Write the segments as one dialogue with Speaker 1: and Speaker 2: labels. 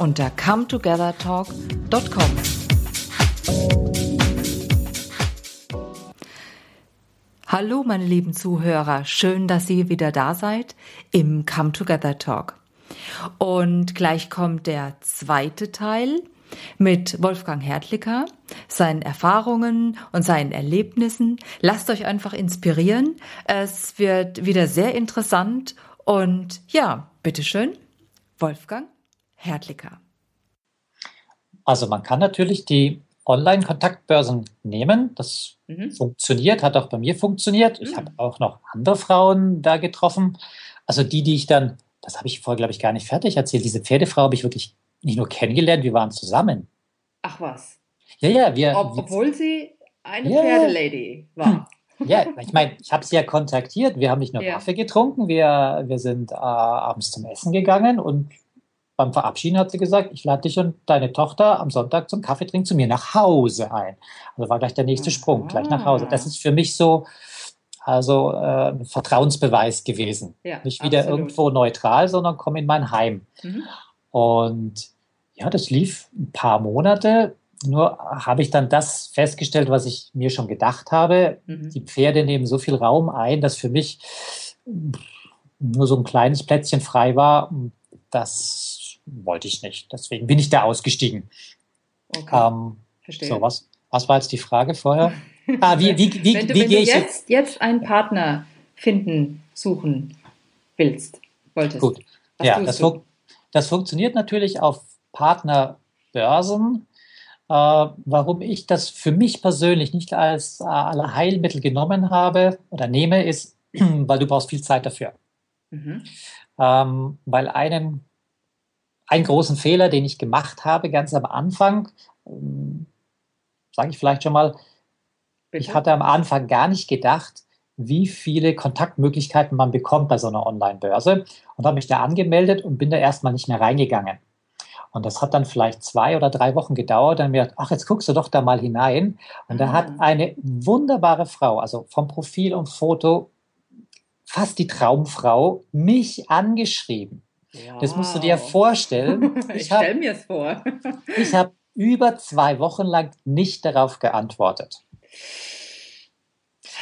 Speaker 1: unter cometogethertalk.com. Hallo, meine lieben Zuhörer. Schön, dass ihr wieder da seid im Come Together Talk. Und gleich kommt der zweite Teil mit Wolfgang Hertlicker, seinen Erfahrungen und seinen Erlebnissen. Lasst euch einfach inspirieren. Es wird wieder sehr interessant und ja, bitteschön, Wolfgang Hertlicker.
Speaker 2: Also man kann natürlich die Online-Kontaktbörsen nehmen. Das mhm. funktioniert, hat auch bei mir funktioniert. Ich mhm. habe auch noch andere Frauen da getroffen. Also die, die ich dann, das habe ich vorher, glaube ich, gar nicht fertig erzählt. Diese Pferdefrau habe ich wirklich nicht nur kennengelernt, wir waren zusammen.
Speaker 1: Ach was.
Speaker 2: Ja, ja, wir.
Speaker 1: Ob, obwohl sie eine ja, Pferdelady war. Hm.
Speaker 2: Ja, ich meine, ich habe sie ja kontaktiert. Wir haben nicht nur ja. Kaffee getrunken, wir, wir sind äh, abends zum Essen gegangen und beim Verabschieden hat sie gesagt, ich lade dich und deine Tochter am Sonntag zum Kaffeetrinken zu mir nach Hause ein. Also war gleich der nächste Sprung, gleich nach Hause. Das ist für mich so, also äh, ein Vertrauensbeweis gewesen. Ja, Nicht wieder absolut. irgendwo neutral, sondern komm in mein Heim. Mhm. Und ja, das lief ein paar Monate. Nur habe ich dann das festgestellt, was ich mir schon gedacht habe. Mhm. Die Pferde nehmen so viel Raum ein, dass für mich nur so ein kleines Plätzchen frei war. Das wollte ich nicht. Deswegen bin ich da ausgestiegen. Okay. Ähm, Verstehe. So, was, was war jetzt die Frage vorher?
Speaker 1: Ah, wie, wie, wie, wenn du, wie gehe ich jetzt, jetzt einen Partner finden, suchen willst, wolltest.
Speaker 2: Gut. ja, das, fun das, funktioniert natürlich auf Partnerbörsen. Äh, warum ich das für mich persönlich nicht als äh, Heilmittel genommen habe oder nehme, ist, weil du brauchst viel Zeit dafür. Mhm. Ähm, weil einem einen großen Fehler, den ich gemacht habe, ganz am Anfang, ähm, sage ich vielleicht schon mal, Bitte? ich hatte am Anfang gar nicht gedacht, wie viele Kontaktmöglichkeiten man bekommt bei so einer Online-Börse und habe mich da angemeldet und bin da erstmal nicht mehr reingegangen. Und das hat dann vielleicht zwei oder drei Wochen gedauert. Dann mir gedacht, ach, jetzt guckst du doch da mal hinein. Und da hat ah. eine wunderbare Frau, also vom Profil und Foto, fast die Traumfrau, mich angeschrieben. Wow. Das musst du dir vorstellen.
Speaker 1: Ich, ich stelle mir es vor.
Speaker 2: ich habe über zwei Wochen lang nicht darauf geantwortet.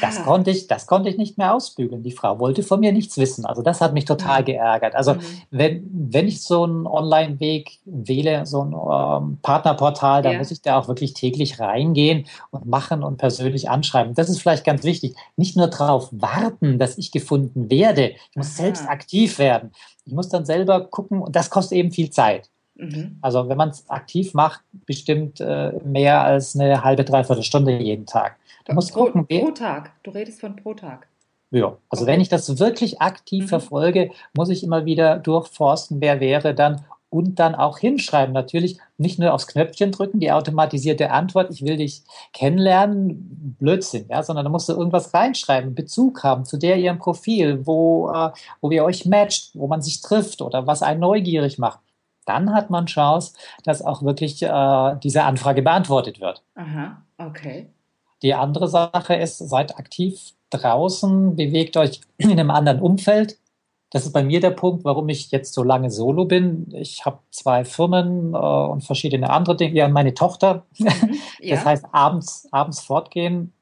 Speaker 2: Das ah. konnte, ich, das konnte ich nicht mehr ausbügeln. Die Frau wollte von mir nichts wissen. Also das hat mich total mhm. geärgert. Also mhm. wenn, wenn ich so einen Online-Weg wähle, so ein ähm, Partnerportal, dann ja. muss ich da auch wirklich täglich reingehen und machen und persönlich anschreiben. Das ist vielleicht ganz wichtig. Nicht nur darauf warten, dass ich gefunden werde. Ich muss Aha. selbst aktiv werden. Ich muss dann selber gucken und das kostet eben viel Zeit. Mhm. Also wenn man es aktiv macht, bestimmt äh, mehr als eine halbe, dreiviertel Stunde jeden Tag.
Speaker 1: Du musst pro, gucken. Pro Tag. Du redest von pro Tag.
Speaker 2: Ja, also okay. wenn ich das wirklich aktiv mhm. verfolge, muss ich immer wieder durchforsten, wer wäre dann und dann auch hinschreiben. Natürlich nicht nur aufs Knöpfchen drücken, die automatisierte Antwort, ich will dich kennenlernen, Blödsinn, ja, sondern da musst du irgendwas reinschreiben, Bezug haben zu der ihrem Profil, wo, äh, wo ihr euch matcht, wo man sich trifft oder was einen neugierig macht. Dann hat man Chance, dass auch wirklich äh, diese Anfrage beantwortet wird.
Speaker 1: Aha, okay.
Speaker 2: Die andere Sache ist, seid aktiv draußen, bewegt euch in einem anderen Umfeld. Das ist bei mir der Punkt, warum ich jetzt so lange solo bin. Ich habe zwei Firmen äh, und verschiedene andere Dinge. Ja, meine Tochter. Mhm, ja. Das heißt, abends, abends fortgehen,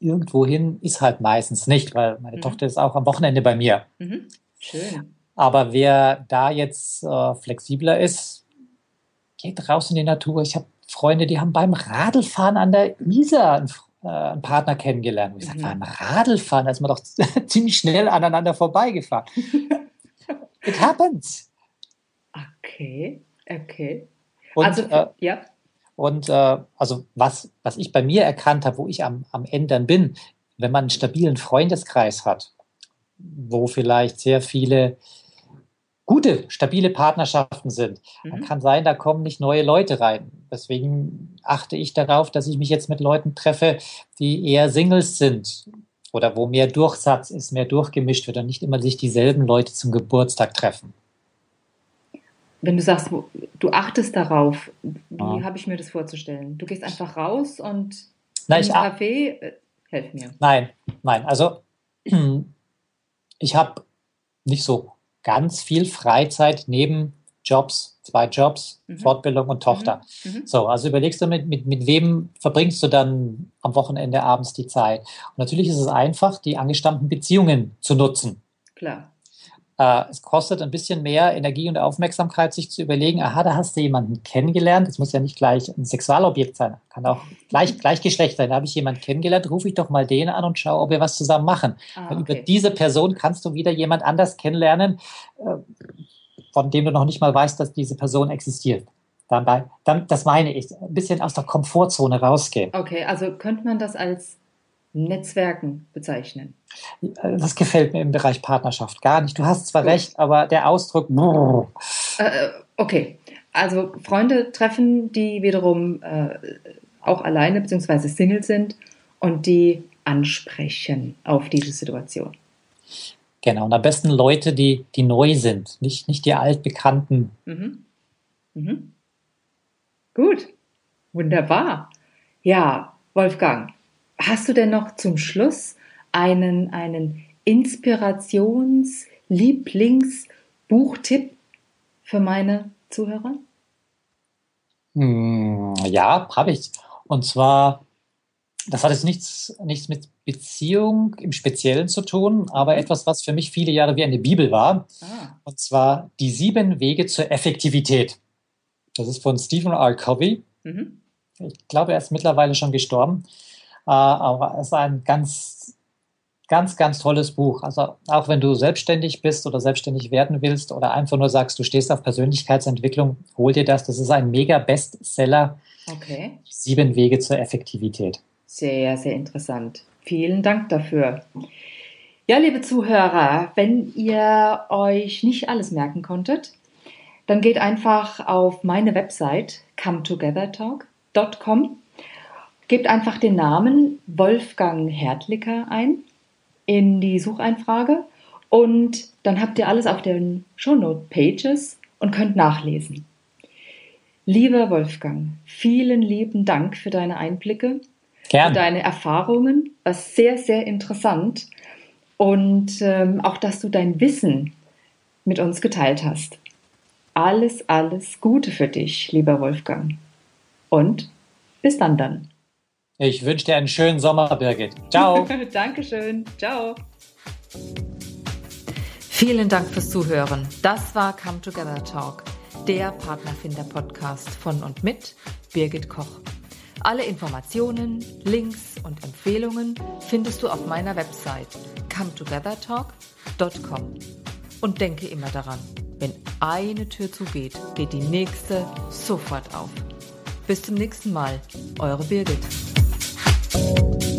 Speaker 2: irgendwohin ist halt meistens nicht, weil meine mhm. Tochter ist auch am Wochenende bei mir. Mhm. Schön. Aber wer da jetzt äh, flexibler ist, geht raus in die Natur. Ich habe Freunde, die haben beim Radlfahren an der Isar einen, äh, einen Partner kennengelernt. Und ich mhm. sage, beim Radlfahren, da ist man doch ziemlich schnell aneinander vorbeigefahren. It happens.
Speaker 1: Okay, okay.
Speaker 2: Und, also, äh, ja. Und äh, also was, was ich bei mir erkannt habe, wo ich am, am Ende bin, wenn man einen stabilen Freundeskreis hat, wo vielleicht sehr viele gute, stabile Partnerschaften sind, mhm. dann kann sein, da kommen nicht neue Leute rein. Deswegen achte ich darauf, dass ich mich jetzt mit Leuten treffe, die eher Singles sind oder wo mehr Durchsatz ist, mehr durchgemischt wird und nicht immer sich dieselben Leute zum Geburtstag treffen.
Speaker 1: Wenn du sagst, du achtest darauf, wie ja. habe ich mir das vorzustellen? Du gehst einfach raus und
Speaker 2: Nein, im Café, äh, helf mir. Nein, nein, also ich habe nicht so ganz viel Freizeit neben Jobs, zwei Jobs, mhm. Fortbildung und Tochter. Mhm. mhm. So, also überlegst du, mit, mit, mit wem verbringst du dann am Wochenende abends die Zeit? Und natürlich ist es einfach, die angestammten Beziehungen zu nutzen.
Speaker 1: Klar.
Speaker 2: Äh, es kostet ein bisschen mehr Energie und Aufmerksamkeit, sich zu überlegen, aha, da hast du jemanden kennengelernt. Das muss ja nicht gleich ein Sexualobjekt sein, kann auch gleich, Gleichgeschlecht sein. Da habe ich jemanden kennengelernt, rufe ich doch mal den an und schaue, ob wir was zusammen machen. Ah, okay. Über diese Person kannst du wieder jemand anders kennenlernen, äh, von dem du noch nicht mal weißt, dass diese Person existiert. Dabei, dann, das meine ich, ein bisschen aus der Komfortzone rausgehen.
Speaker 1: Okay, also könnte man das als Netzwerken bezeichnen?
Speaker 2: Das gefällt mir im Bereich Partnerschaft gar nicht. Du hast zwar Gut. recht, aber der Ausdruck.
Speaker 1: Äh, okay, also Freunde treffen, die wiederum äh, auch alleine bzw. Single sind und die ansprechen auf diese Situation.
Speaker 2: Genau, und am besten Leute, die, die neu sind, nicht, nicht die altbekannten. Mhm.
Speaker 1: Mhm. Gut, wunderbar. Ja, Wolfgang, Hast du denn noch zum Schluss einen, einen Inspirations-, Lieblings-, Buchtipp für meine Zuhörer?
Speaker 2: Hm, ja, habe ich. Und zwar, das hat jetzt nichts, nichts mit Beziehung im Speziellen zu tun, aber etwas, was für mich viele Jahre wie eine Bibel war. Ah. Und zwar die sieben Wege zur Effektivität. Das ist von Stephen R. Covey. Mhm. Ich glaube, er ist mittlerweile schon gestorben. Äh, aber es ist ein ganz, ganz, ganz tolles Buch. Also auch wenn du selbstständig bist oder selbstständig werden willst oder einfach nur sagst, du stehst auf Persönlichkeitsentwicklung, hol dir das. Das ist ein mega Bestseller.
Speaker 1: Okay.
Speaker 2: Sieben Wege zur Effektivität.
Speaker 1: Sehr, sehr interessant. Vielen Dank dafür. Ja, liebe Zuhörer, wenn ihr euch nicht alles merken konntet, dann geht einfach auf meine Website cometogethertalk.com Gebt einfach den Namen Wolfgang Hertlicker ein in die Sucheinfrage und dann habt ihr alles auf den Shownote Pages und könnt nachlesen. Lieber Wolfgang, vielen lieben Dank für deine Einblicke,
Speaker 2: Gern.
Speaker 1: für deine Erfahrungen. War sehr, sehr interessant. Und ähm, auch, dass du dein Wissen mit uns geteilt hast. Alles, alles Gute für dich, lieber Wolfgang. Und bis dann dann.
Speaker 2: Ich wünsche dir einen schönen Sommer, Birgit. Ciao.
Speaker 1: Dankeschön. Ciao.
Speaker 3: Vielen Dank fürs Zuhören. Das war Come Together Talk, der Partnerfinder-Podcast von und mit Birgit Koch. Alle Informationen, Links und Empfehlungen findest du auf meiner Website cometogethertalk.com. Und denke immer daran, wenn eine Tür zugeht, geht die nächste sofort auf. Bis zum nächsten Mal, eure Birgit. you